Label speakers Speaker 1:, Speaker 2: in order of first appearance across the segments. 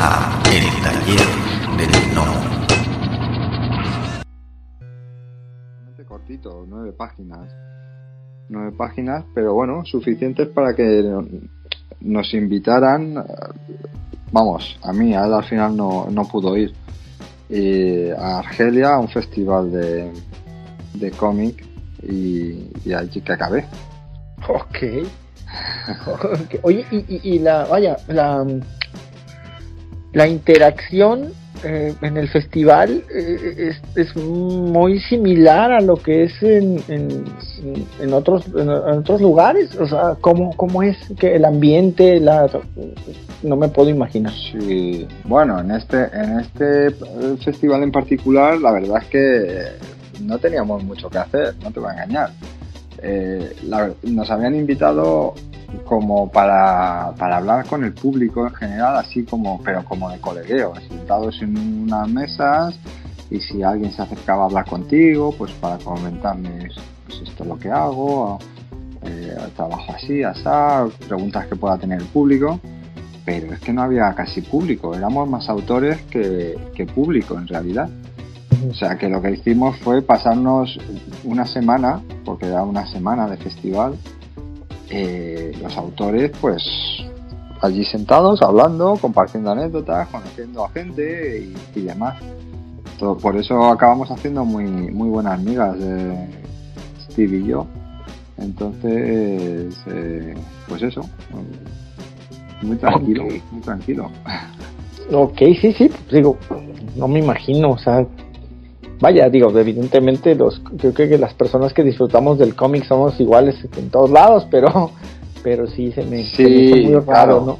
Speaker 1: a El Taller del Gnomo.
Speaker 2: cortito, nueve páginas. Nueve páginas, pero bueno, suficientes para que nos invitaran. Vamos, a mí, a él al final no, no pudo ir. Y a Argelia, a un festival de, de cómic, y, y allí que acabé.
Speaker 3: Ok. Oye, y, y, la, vaya, la, la interacción eh, en el festival eh, es, es, muy similar a lo que es en, en, otros en, otros lugares. O sea cómo, cómo es que el ambiente la no me puedo imaginar.
Speaker 2: Sí. Bueno en este en este festival en particular la verdad es que no teníamos mucho que hacer no te voy a engañar eh, nos habían invitado como para, para, hablar con el público en general, así como, pero como de colegueo, sentados en unas mesas y si alguien se acercaba a hablar contigo, pues para comentarme pues esto es lo que hago, eh, trabajo así, así, preguntas que pueda tener el público, pero es que no había casi público, éramos más autores que, que público en realidad. O sea que lo que hicimos fue pasarnos una semana, porque era una semana de festival, eh, los autores pues allí sentados, hablando, compartiendo anécdotas, conociendo a gente y, demás. Todo, por eso acabamos haciendo muy, muy buenas amigas, de Steve y yo. Entonces, eh, pues eso, muy tranquilo, muy tranquilo.
Speaker 3: Ok, sí, sí, digo, no me imagino, o sea, vaya, digo, evidentemente los, creo que las personas que disfrutamos del cómic somos iguales en todos lados, pero, pero sí se me,
Speaker 2: sí, muy raro, ¿no?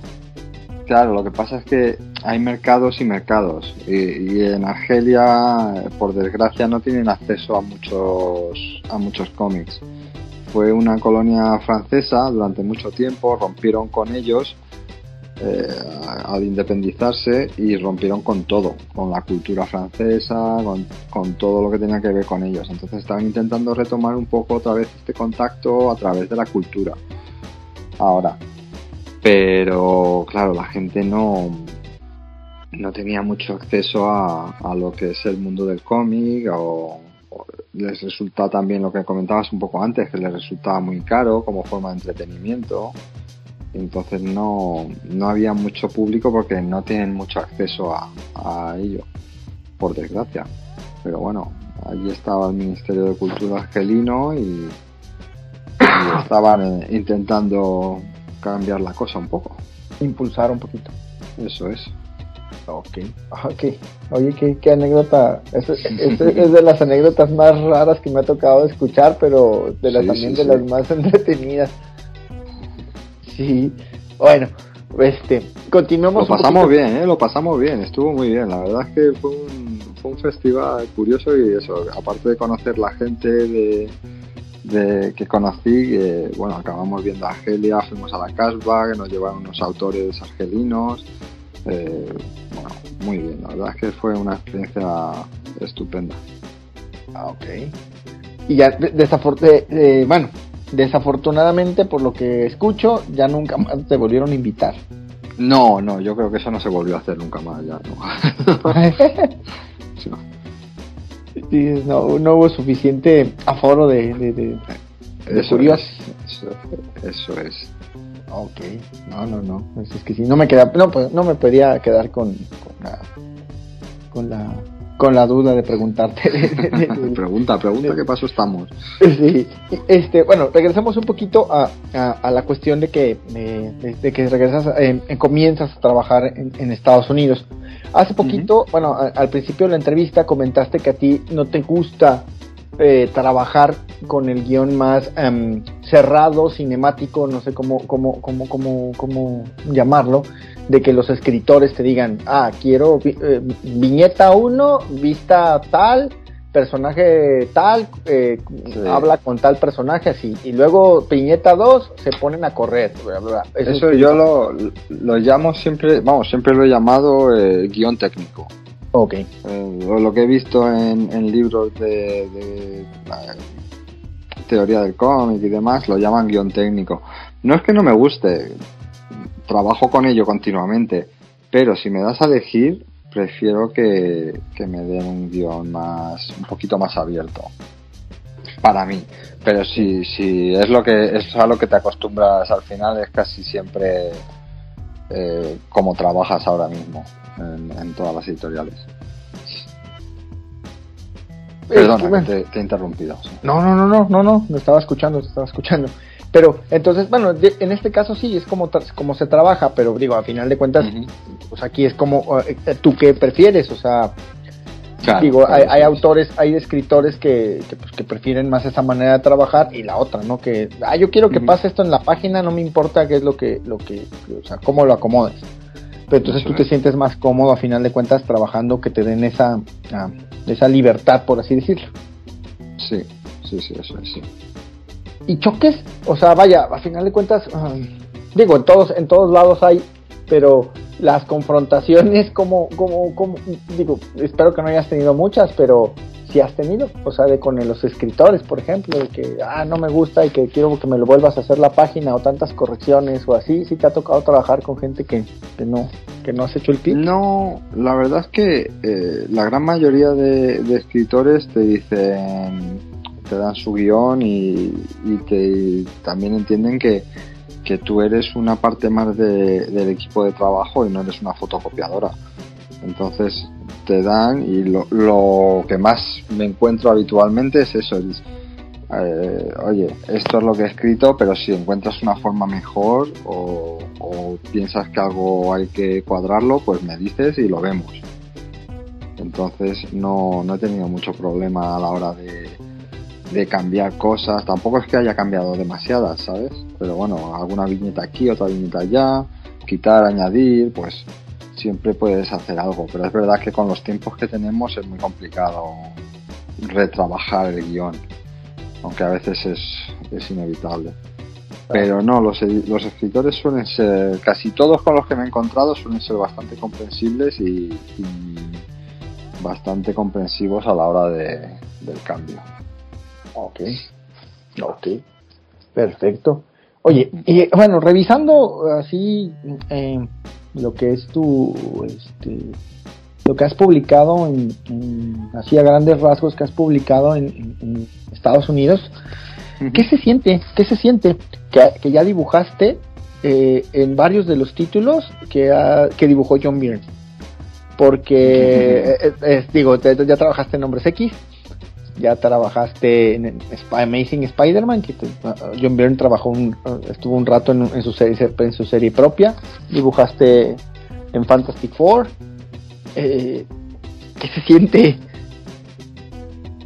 Speaker 2: Claro, lo que pasa es que hay mercados y mercados y, en Argelia, por desgracia, no tienen acceso a muchos a muchos cómics. Fue una colonia francesa durante mucho tiempo, rompieron con ellos eh, al independizarse y rompieron con todo, con la cultura francesa, con, todo lo que tenía que ver con ellos. Entonces estaban intentando retomar un poco otra vez este contacto a través de la cultura. Ahora, pero claro, la gente no, no tenía mucho acceso a, lo que es el mundo del cómic o, les resulta también lo que comentabas un poco antes, que les resultaba muy caro como forma de entretenimiento entonces no, no había mucho público porque no tienen mucho acceso a, ello, por desgracia. Pero bueno, allí estaba el Ministerio de Cultura argelino y, estaban eh, intentando cambiar la cosa un poco.
Speaker 3: Impulsar un poquito.
Speaker 2: Eso es.
Speaker 3: Ok, ok. Oye, qué, anécdota. Es, es, de las anécdotas más raras que me ha tocado escuchar, pero de las, también de las más entretenidas. Sí, bueno, este, continuamos.
Speaker 2: Lo pasamos bien, ¿eh? Lo pasamos bien, estuvo muy bien. La verdad es que fue un, fue un festival curioso y eso, aparte de conocer la gente de, de que conocí, bueno, acabamos viendo a Argelia, fuimos a la Casbah, nos llevaron unos autores argelinos. Eh, bueno, muy bien, la verdad es que fue una experiencia estupenda.
Speaker 3: Ah, ok. Y ya, desafortunadamente, eh, bueno, Desafortunadamente, por lo que escucho, ya nunca más te volvieron a invitar.
Speaker 2: No, no, yo creo que eso no se volvió a hacer nunca más, ya
Speaker 3: no. no, hubo suficiente aforo de, de,
Speaker 2: eso, es, eso, es.
Speaker 3: Ok, no, no, no. Es, que si no me queda, no, pues, no me podía quedar con, con la, con la con la duda de preguntarte.
Speaker 2: pregunta, pregunta qué paso estamos.
Speaker 3: Sí, este, bueno, regresamos un poquito a, a, la cuestión de que, de, que regresas, eh, comienzas a trabajar en, Estados Unidos. Hace poquito, bueno, al principio de la entrevista comentaste que a ti no te gusta eh, trabajar con el guion más em, cerrado, cinemático, no sé cómo, cómo, cómo, cómo, cómo llamarlo, de que los escritores te digan, ah, quiero eh, viñeta 1, vista tal, personaje tal, eh, habla con tal personaje así, y luego viñeta 2 se ponen a correr.
Speaker 2: Eso, yo lo, lo, llamo siempre, vamos, siempre lo he llamado guion técnico.
Speaker 3: Ok.
Speaker 2: Eh, lo que he visto en, libros de, teoría del cómic y demás, lo llaman guion técnico. No es que no me guste, trabajo con ello continuamente, Pero si me das a elegir, prefiero que, que me den un guion más, un poquito más abierto. Para mí. Pero si, si es lo que es a lo que te acostumbras al final, es casi siempre eh, como trabajas ahora mismo en, en todas las editoriales. Perdona, te, te, he interrumpido.
Speaker 3: No, no, no, no, no, no, me estaba escuchando, te estaba escuchando. Pero entonces, bueno, en este caso sí, es como, como se trabaja, pero digo, a final de cuentas, uh -huh. pues aquí es como, eh, ¿tú qué prefieres? O sea, claro, digo, claro, hay, sí, hay, autores, hay escritores que, que, pues, que, prefieren más esa manera de trabajar y la otra, ¿no? Que, ah, yo quiero que uh -huh. pase esto en la página, no me importa qué es lo que, lo que, o sea, cómo lo acomodes. Pero entonces tú te es. sientes más cómodo a final de cuentas trabajando que te den esa, esa libertad, por así decirlo.
Speaker 2: Sí, sí, sí, eso es, sí
Speaker 3: y choques, o sea, vaya, a final de cuentas, um, digo, en todos, en todos lados hay, pero las confrontaciones, como, como, como, digo, espero que no hayas tenido muchas, pero si has tenido, o sea, de con los escritores, por ejemplo, de que, ah, no me gusta y que quiero que me lo vuelvas a hacer la página o tantas correcciones o así, si te ha tocado trabajar con gente que, que no, que no has hecho el tip.
Speaker 2: No, la verdad es que eh, la gran mayoría de, de escritores te dicen te dan su guion y, y te, también entienden que, que, tú eres una parte más de, del equipo de trabajo y no eres una fotocopiadora. Entonces te dan y lo, lo que más me encuentro habitualmente es eso, es, eh, oye, esto es lo que he escrito, pero si encuentras una forma mejor o, o piensas que algo hay que cuadrarlo, pues me dices y lo vemos. Entonces no, no he tenido mucho problema a la hora de, de cambiar cosas. Tampoco es que haya cambiado demasiadas, ¿sabes? Pero bueno, alguna viñeta aquí, otra viñeta allá, quitar, añadir, pues siempre puedes hacer algo. Pero es verdad que con los tiempos que tenemos es muy complicado retrabajar el guion, aunque a veces es, es inevitable. Pero no, los, los escritores suelen ser, casi todos con los que me he encontrado suelen ser bastante comprensibles y, y bastante comprensivos a la hora de, del cambio.
Speaker 3: Ok, ok, perfecto. Oye, y bueno, revisando así eh, lo que es tu, este, lo que has publicado en, en, así a grandes rasgos que has publicado en, en, en Estados Unidos, uh -huh. ¿qué se siente? ¿Qué se siente que, que ya dibujaste eh, en varios de los títulos que, ha, que dibujó John Byrne? Porque, uh -huh. eh, digo, ya trabajaste en Nombres X, ya trabajaste en, Amazing Spider-Man, que te, uh, John Byrne trabajó un, uh, estuvo un rato en, su serie, en su serie propia, dibujaste en Fantastic Four. Eh, ¿Qué se siente?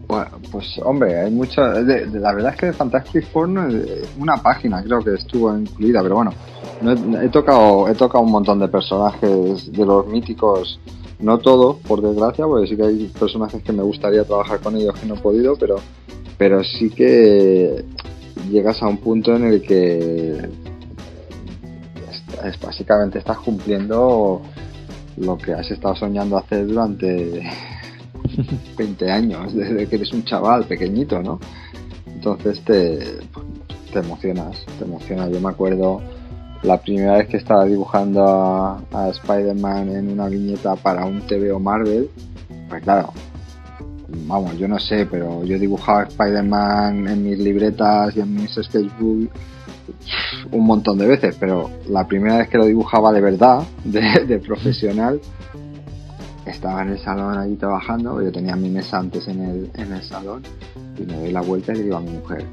Speaker 2: Bueno, pues hombre, hay mucha. La verdad es que de Fantastic Four no, una página creo que estuvo incluida, pero bueno, no he, tocado he tocado un montón de personajes de los míticos no todo, por desgracia, porque sí que hay personajes que me gustaría trabajar con ellos que no he podido, pero, pero sí que llegas a un punto en el que es, básicamente estás cumpliendo lo que has estado soñando hacer durante 20 años, desde que eres un chaval pequeñito, ¿no? Entonces te, te emocionas, te emocionas. Yo me acuerdo la primera vez que estaba dibujando a, Spider-Man en una viñeta para un TVO Marvel, pues claro, vamos, yo no sé, pero yo dibujaba Spider-Man en mis libretas y en mis sketchbooks un montón de veces, pero la primera vez que lo dibujaba de verdad, de, de profesional, estaba en el salón allí trabajando, yo tenía mi mesa antes en el, en el salón y me doy la vuelta y le digo a mi mujer,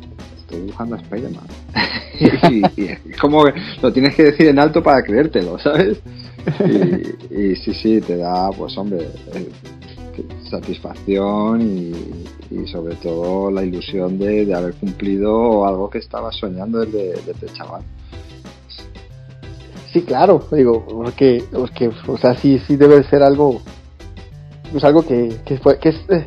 Speaker 2: estoy dibujando a Spider-Man. y, es como que lo tienes que decir en alto para creértelo, ¿sabes? Y, sí, sí, te da, pues hombre, eh, satisfacción y, sobre todo la ilusión de, de, haber cumplido algo que estabas soñando desde, desde chaval.
Speaker 3: Sí, claro, digo, porque, porque o sea, sí, sí debe ser algo, pues algo que, que, fue, que es, eh,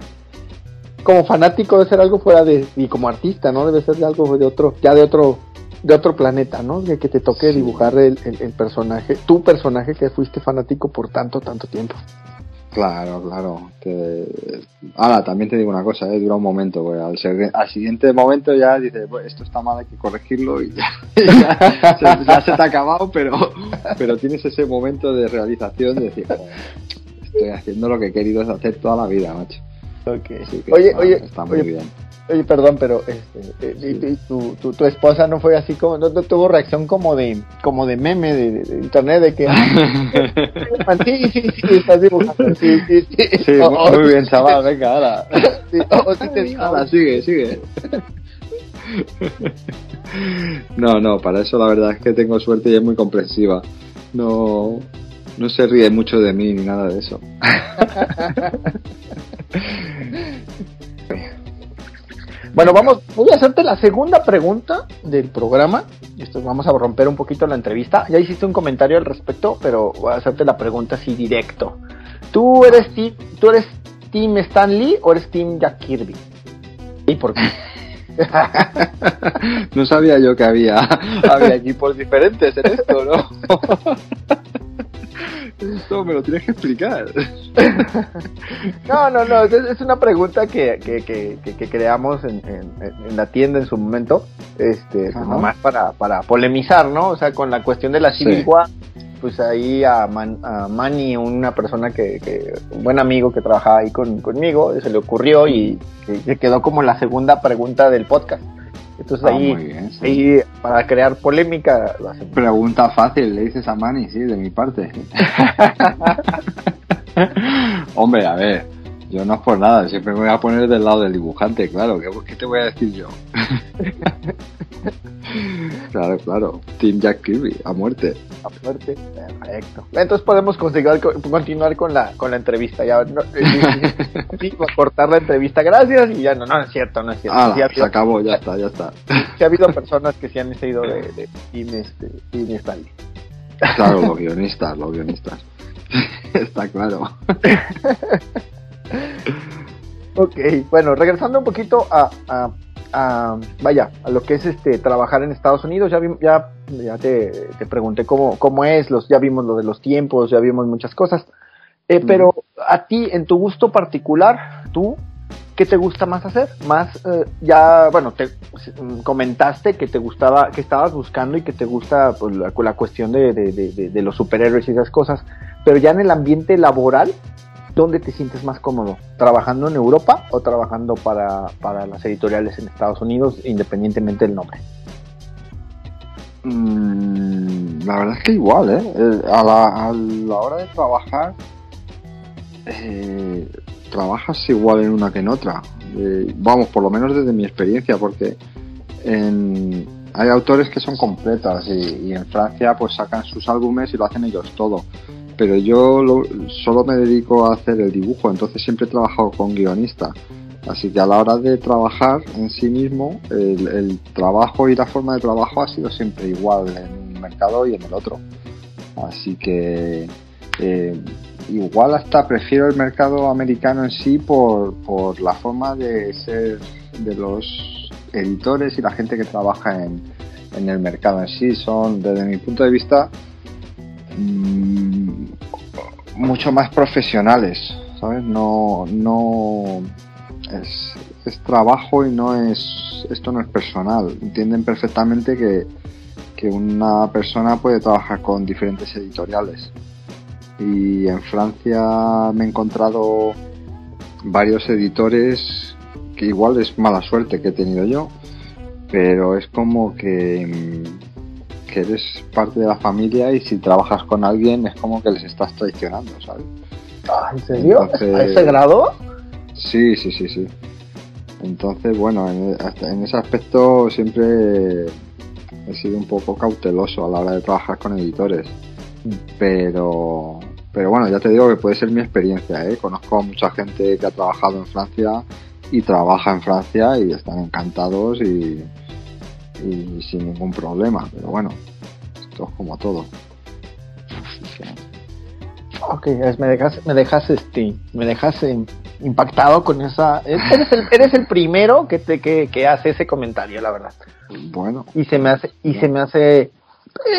Speaker 3: como fanático debe ser algo fuera de y como artista no debe ser de algo de otro ya de otro de otro planeta no de que te toque sí. dibujar el, el, el, personaje tu personaje que fuiste fanático por tanto tanto tiempo
Speaker 2: claro claro que ahora también te digo una cosa eh, dura un momento pues, al, ser, al, siguiente momento ya dices pues, esto está mal hay que corregirlo y ya, ya, se, ya se te ha acabado pero pero tienes ese momento de realización de decir, estoy haciendo lo que he querido hacer toda la vida, macho.
Speaker 3: Okay. oye, oye, está muy bien. Oye, perdón, pero este, eh, tu, tu, tu, esposa no fue así como, no, tuvo reacción como de, como de meme de, internet de que, sí, sí, sí, estás dibujando, sí, sí, sí.
Speaker 2: Sí, muy, bien, chaval, venga, ahora. Sí, o, sí te ahora, sigue, sigue. No, no, para eso la verdad es que tengo suerte y es muy comprensiva. No, no se ríe mucho de mí ni nada de eso.
Speaker 3: Bueno, vamos, voy a hacerte la segunda pregunta del programa. Esto vamos a romper un poquito la entrevista. Ya hiciste un comentario al respecto, pero voy a hacerte la pregunta así directo. ¿Tú eres, ti, ¿tú eres Team Stan Lee o eres Team Jack Kirby? ¿Y por qué?
Speaker 2: no sabía yo que había, había equipos diferentes en esto, ¿no? Esto me lo tienes que explicar.
Speaker 3: no, no, no, es, una pregunta que, que, creamos en, la tienda en su momento, este, pues nomás para, para polemizar, ¿no? O sea, con la cuestión de la Civil pues ahí a, Man, a Manny, una persona que, un buen amigo que trabajaba ahí conmigo, se le ocurrió y se quedó como la segunda pregunta del podcast. Entonces ah, ahí, ahí, para crear polémica lo
Speaker 2: Pregunta fácil, le dices a Manny, sí, de mi parte. Hombre, a ver, yo no es por nada, siempre me voy a poner del lado del dibujante, claro, ¿qué, te voy a decir yo? claro, claro, Team Jack Kirby, a muerte.
Speaker 3: A muerte, perfecto. Entonces podemos continuar con la, con la entrevista, ya, no, cortar la entrevista, gracias, y ya no, no, es cierto, no es cierto.
Speaker 2: Ah, se acabó, ya está, ya está.
Speaker 3: Sí ha habido personas que se han ido de, de Team, este, Team Stanley.
Speaker 2: Claro, los guionistas, los guionistas. está claro.
Speaker 3: Ok, bueno, regresando un poquito a, a, vaya, a lo que es este trabajar en Estados Unidos, ya ya, ya te, pregunté cómo, cómo es, los, ya vimos lo de los tiempos, ya vimos muchas cosas. Eh, pero a ti, en tu gusto particular, tú, ¿qué te gusta más hacer? Más, eh, ya, bueno, te comentaste que te gustaba, que estabas buscando y que te gusta pues, la, la, cuestión de, de, de, de, los superhéroes y esas cosas, pero ya en el ambiente laboral, ¿dónde te sientes más cómodo? ¿Trabajando en Europa o trabajando para, las editoriales en Estados Unidos, independientemente del nombre?
Speaker 2: Mm, la verdad es que igual, ¿eh? eh a, la, hora de trabajar, eh, trabajas igual en una que en otra. Eh, vamos, por lo menos desde mi experiencia, porque hay autores que son completas y, y, en Francia pues sacan sus álbumes y lo hacen ellos todo pero yo solo me dedico a hacer el dibujo, entonces siempre he trabajado con guionista. Así que a la hora de trabajar en sí mismo, el, trabajo y la forma de trabajo ha sido siempre igual en un mercado y en el otro. Así que eh, igual hasta prefiero el mercado americano en sí por, por la forma de ser de los editores y la gente que trabaja en, en el mercado en sí. Son, desde mi punto de vista, mucho más profesionales, ¿sabes? No, no es, trabajo y no es, esto no es personal. Entienden perfectamente que, que una persona puede trabajar con diferentes editoriales. Y en Francia me he encontrado varios editores que igual es mala suerte que he tenido yo, pero es como que mm, que eres parte de la familia y si trabajas con alguien es como que les estás traicionando, ¿sabes?
Speaker 3: Ah, ¿En serio? ¿A ese grado?
Speaker 2: Sí, sí, sí, sí. Entonces, bueno, en, en ese aspecto siempre he sido un poco cauteloso a la hora de trabajar con editores. Pero, pero bueno, ya te digo que puede ser mi experiencia. ¿eh? Conozco a mucha gente que ha trabajado en Francia y trabaja en Francia y están encantados y, y sin ningún problema. Pero bueno, esto es como todo.
Speaker 3: Ok, me dejas, me dejas este, me dejas impactado con esa. Eres el, eres el primero que te que, que, hace ese comentario, la verdad.
Speaker 2: Bueno.
Speaker 3: Y se me hace, y se me hace,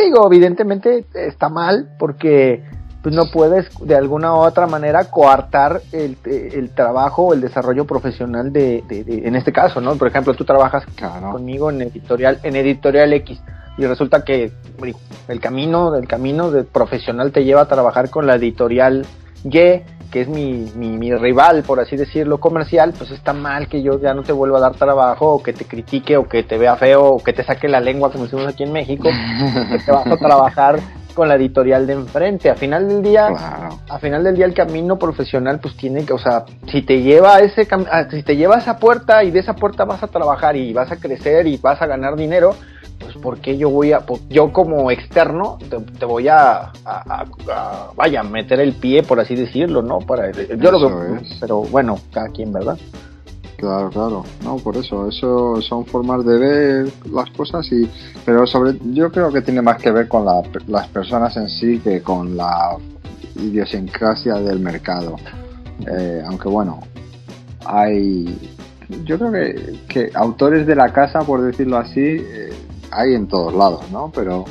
Speaker 3: digo, evidentemente está mal porque pues no puedes de alguna u otra manera coartar el, el trabajo o el desarrollo profesional de, de, en este caso, ¿no? Por ejemplo, tú trabajas conmigo en editorial, en editorial X. y resulta que el camino del camino de profesional te lleva a trabajar con la editorial Y, que es mi, mi, rival, por así decirlo, comercial, pues está mal que yo ya no te vuelva a dar trabajo, o que te critique, o que te vea feo, o que te saque la lengua, como decimos aquí en México, que te vas a trabajar con la editorial de enfrente. A final del día, a final del día el camino profesional pues tiene que, o sea, si te lleva a ese si te lleva a esa puerta y de esa puerta vas a trabajar y vas a crecer y vas a ganar dinero, pues porque yo voy a, yo como externo te, voy a, vaya, meter el pie por así decirlo, ¿no? Para yo lo veo, pero bueno, cada quien, ¿verdad?
Speaker 2: Claro, claro, no, por eso, eso son formas de ver las cosas y, pero sobre, yo creo que tiene más que ver con las personas en sí que con la idiosincrasia del mercado. Eh, aunque bueno, hay, yo creo que, que, autores de la casa, por decirlo así, eh, hay en todos lados, ¿no? Pero,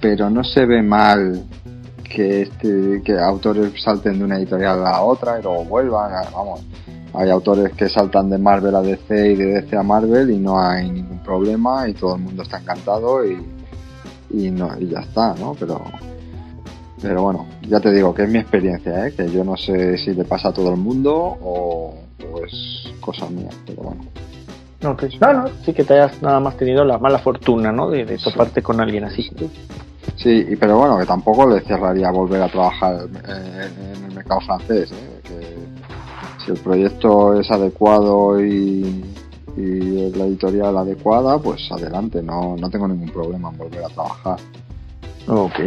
Speaker 2: pero no se ve mal que este, que autores salten de una editorial a la otra y luego vuelvan, vamos hay autores que saltan de Marvel a DC y de DC a Marvel y no hay ningún problema y todo el mundo está encantado y, y, no, y ya está, ¿no? Pero, pero bueno, ya te digo que es mi experiencia, ¿eh? que yo no sé si le pasa a todo el mundo o, es cosa mía, pero bueno.
Speaker 3: No, que, no, no, sí que te hayas nada más tenido la mala fortuna, ¿no? De, de toparte con alguien así.
Speaker 2: Sí, pero bueno, que tampoco le cerraría volver a trabajar en, el mercado francés, ¿eh? Si el proyecto es adecuado y, y la editorial adecuada, pues adelante, no, no tengo ningún problema en volver a trabajar.
Speaker 3: Ok.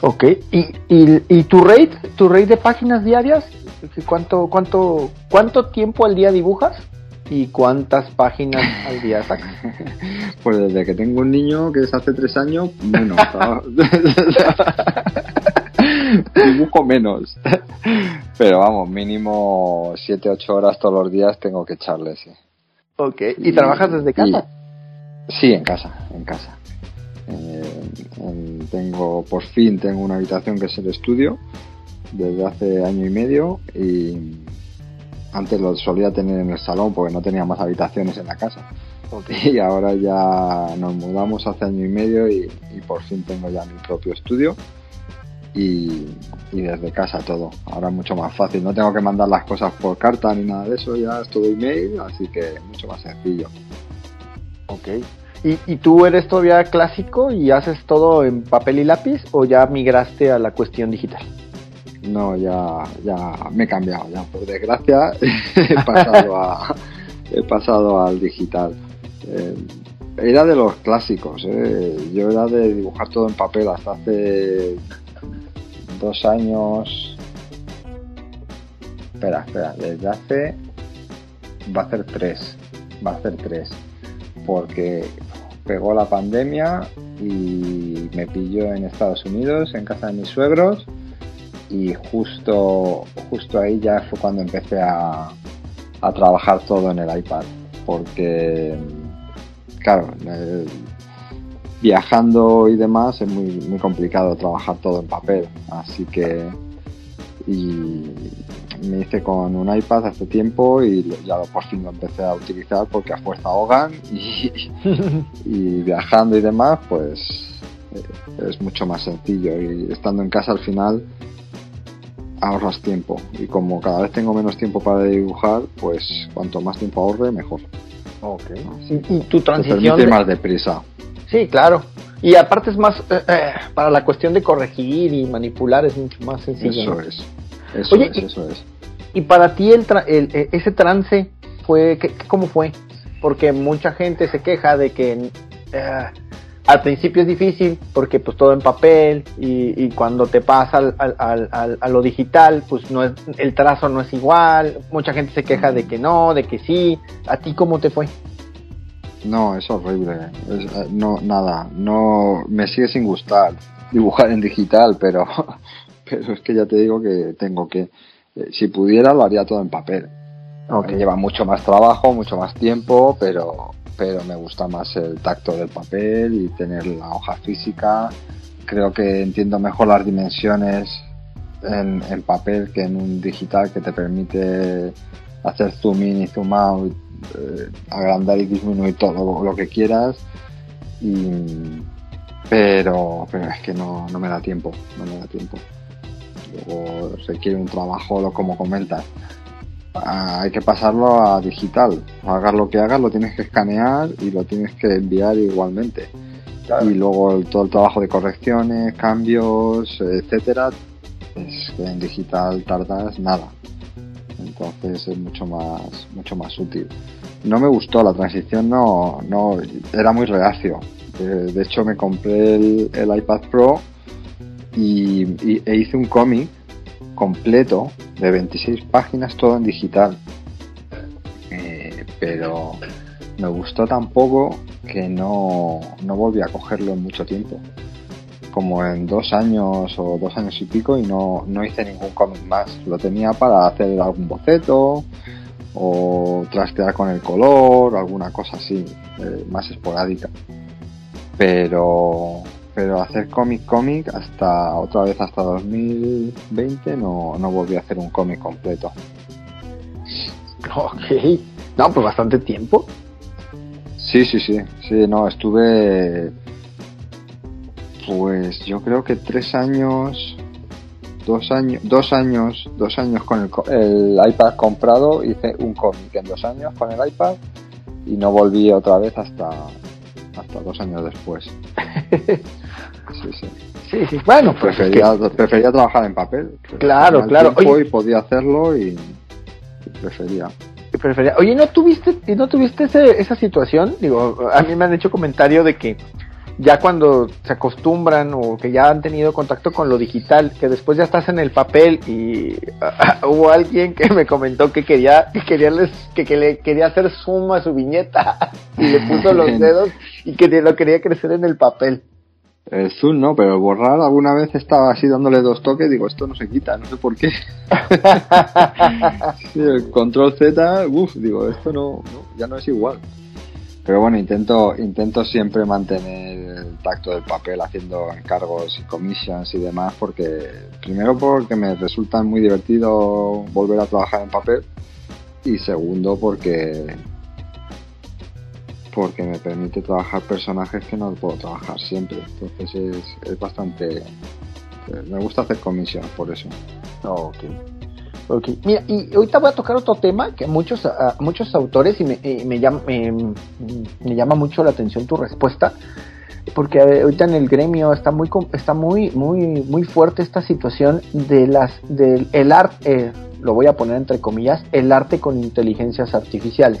Speaker 3: Ok, ¿y, y, y tu rate, tu rate de páginas diarias? ¿Cuánto, cuánto, ¿Cuánto tiempo al día dibujas? ¿Y cuántas páginas al día sacas?
Speaker 2: Pues desde que tengo un niño, que es hace tres años, menos. dibujo menos. Pero vamos, mínimo 7-8 horas todos los días tengo que echarle, sí.
Speaker 3: Ok, ¿y, trabajas desde casa?
Speaker 2: sí, en casa, en casa. Eh, tengo, por fin tengo una habitación que es el estudio desde hace año y medio y antes lo solía tener en el salón porque no tenía más habitaciones en la casa. Y ahora ya nos mudamos hace año y medio y por fin tengo ya mi propio estudio y, desde casa todo. Ahora es mucho más fácil, no tengo que mandar las cosas por carta ni nada de eso, ya es todo email, así que mucho más sencillo.
Speaker 3: Ok. ¿Y, ¿Y, tú eres todavía clásico y haces todo en papel y lápiz o ya migraste a la cuestión digital?
Speaker 2: No, ya, ya me he cambiado, ya por desgracia he pasado a, he pasado al digital. Eh, era de los clásicos, eh. yo era de dibujar todo en papel hasta hace dos años. Espera, espera, desde hace. Va a ser tres. Va a ser tres. Porque pegó la pandemia y me pilló en Estados Unidos, en casa de mis suegros. Y justo, justo ahí ya fue cuando empecé a, a trabajar todo en el iPad. Porque, claro, viajando y demás es muy, muy complicado trabajar todo en papel. Así que y me hice con un iPad hace tiempo y ya por fin lo empecé a utilizar porque a fuerza ahogan y, y viajando y demás pues eh, es mucho más sencillo y estando en casa al final ahorras tiempo y como cada vez tengo menos tiempo para dibujar pues cuanto más tiempo ahorre mejor.
Speaker 3: Ok. ¿Y, tu transición?
Speaker 2: Te permite más deprisa.
Speaker 3: Sí, claro. Y aparte es más, eh, eh, para la cuestión de corregir y manipular es mucho más sencillo.
Speaker 2: Eso es. Eso es, eso es.
Speaker 3: Y para ti el, el e, ese trance fue, ¿qué, ¿cómo fue? Porque mucha gente se queja de que eh, al principio es difícil porque pues todo en papel y, cuando te pasa al, al, a lo digital pues no es, el trazo no es igual. Mucha gente se queja de que no, de que sí. ¿A ti cómo te fue?
Speaker 2: No, es horrible. Eh, no, nada. No, me sigue sin gustar dibujar en digital, pero, pero es que ya te digo que tengo que, eh, si pudiera lo haría todo en papel. Okay. Lleva mucho más trabajo, mucho más tiempo, pero, pero me gusta más el tacto del papel y tener la hoja física. Creo que entiendo mejor las dimensiones en, en papel que en un digital que te permite hacer zoom in y zoom out eh, agrandar y disminuir todo lo, que quieras Y, pero, pero es que no, no me da tiempo, no me da tiempo. Luego requiere un trabajo, lo como comentas. Ah, hay que pasarlo a digital. Hagas lo que hagas, lo tienes que escanear y lo tienes que enviar igualmente. Y luego el- todo el trabajo de correcciones, cambios, etcétera, es que en digital tardas nada. Entonces es mucho más, mucho más útil. No me gustó la transición, no, no, era muy reacio. De hecho me compré el, iPad Pro y- e hice un cómic completo de 26 páginas todo en digital. Eh, pero me gustó tan poco que no, no volví a cogerlo en mucho tiempo. Como en dos años o dos años y pico y no, no hice ningún cómic más. Lo tenía para hacer algún boceto o trastear con el color, alguna cosa así, eh, más esporádica. Pero, pero hacer cómic cómic hasta otra vez hasta 2020 no, no volví a hacer un cómic completo.
Speaker 3: Ok. No, pues bastante tiempo.
Speaker 2: Sí, sí, sí, sí, no, estuve pues yo creo que tres años, dos años, dos años, dos años con el, el iPad comprado, hice un cómic en dos años con el iPad y no volví otra vez hasta, hasta dos años después. Sí, sí.
Speaker 3: Sí, sí. Bueno, pues es que-
Speaker 2: Prefería, trabajar en papel.
Speaker 3: Claro, claro. Oye.
Speaker 2: y podía hacerlo y, y prefería.
Speaker 3: prefería. Oye, ¿no tuviste, y no tuviste ese- esa situación? Digo, a mí me han hecho comentario de que ya cuando se acostumbran o que ya han tenido contacto con lo digital, que después ya estás en el papel y hubo alguien que me comentó que quería que quería les, que, que le quería hacer zoom a su viñeta y le puso los dedos y que lo quería crecer en el papel.
Speaker 2: El zoom no, pero borrar alguna vez estaba así dándole dos toques, digo, esto no se quita, no sé por qué. Sí, el control Z, uff, digo, esto no, no, ya no es igual. Pero bueno, intento, intento siempre mantener el tacto del papel haciendo encargos y commissions y demás, porque primero porque me resulta muy divertido volver a trabajar en papel y segundo porque porque me permite trabajar personajes que no puedo trabajar siempre. Entonces es, es bastante... Me gusta hacer comisiones por eso.
Speaker 3: Ok. Mira, y ahorita voy a tocar otro tema que muchos, muchos autores, y me, y me, llama, me, me llama mucho la atención tu respuesta, porque eh, ahorita en el gremio está muy está muy muy muy fuerte esta situación de las del el arte eh, lo voy a poner entre comillas el arte con inteligencias artificiales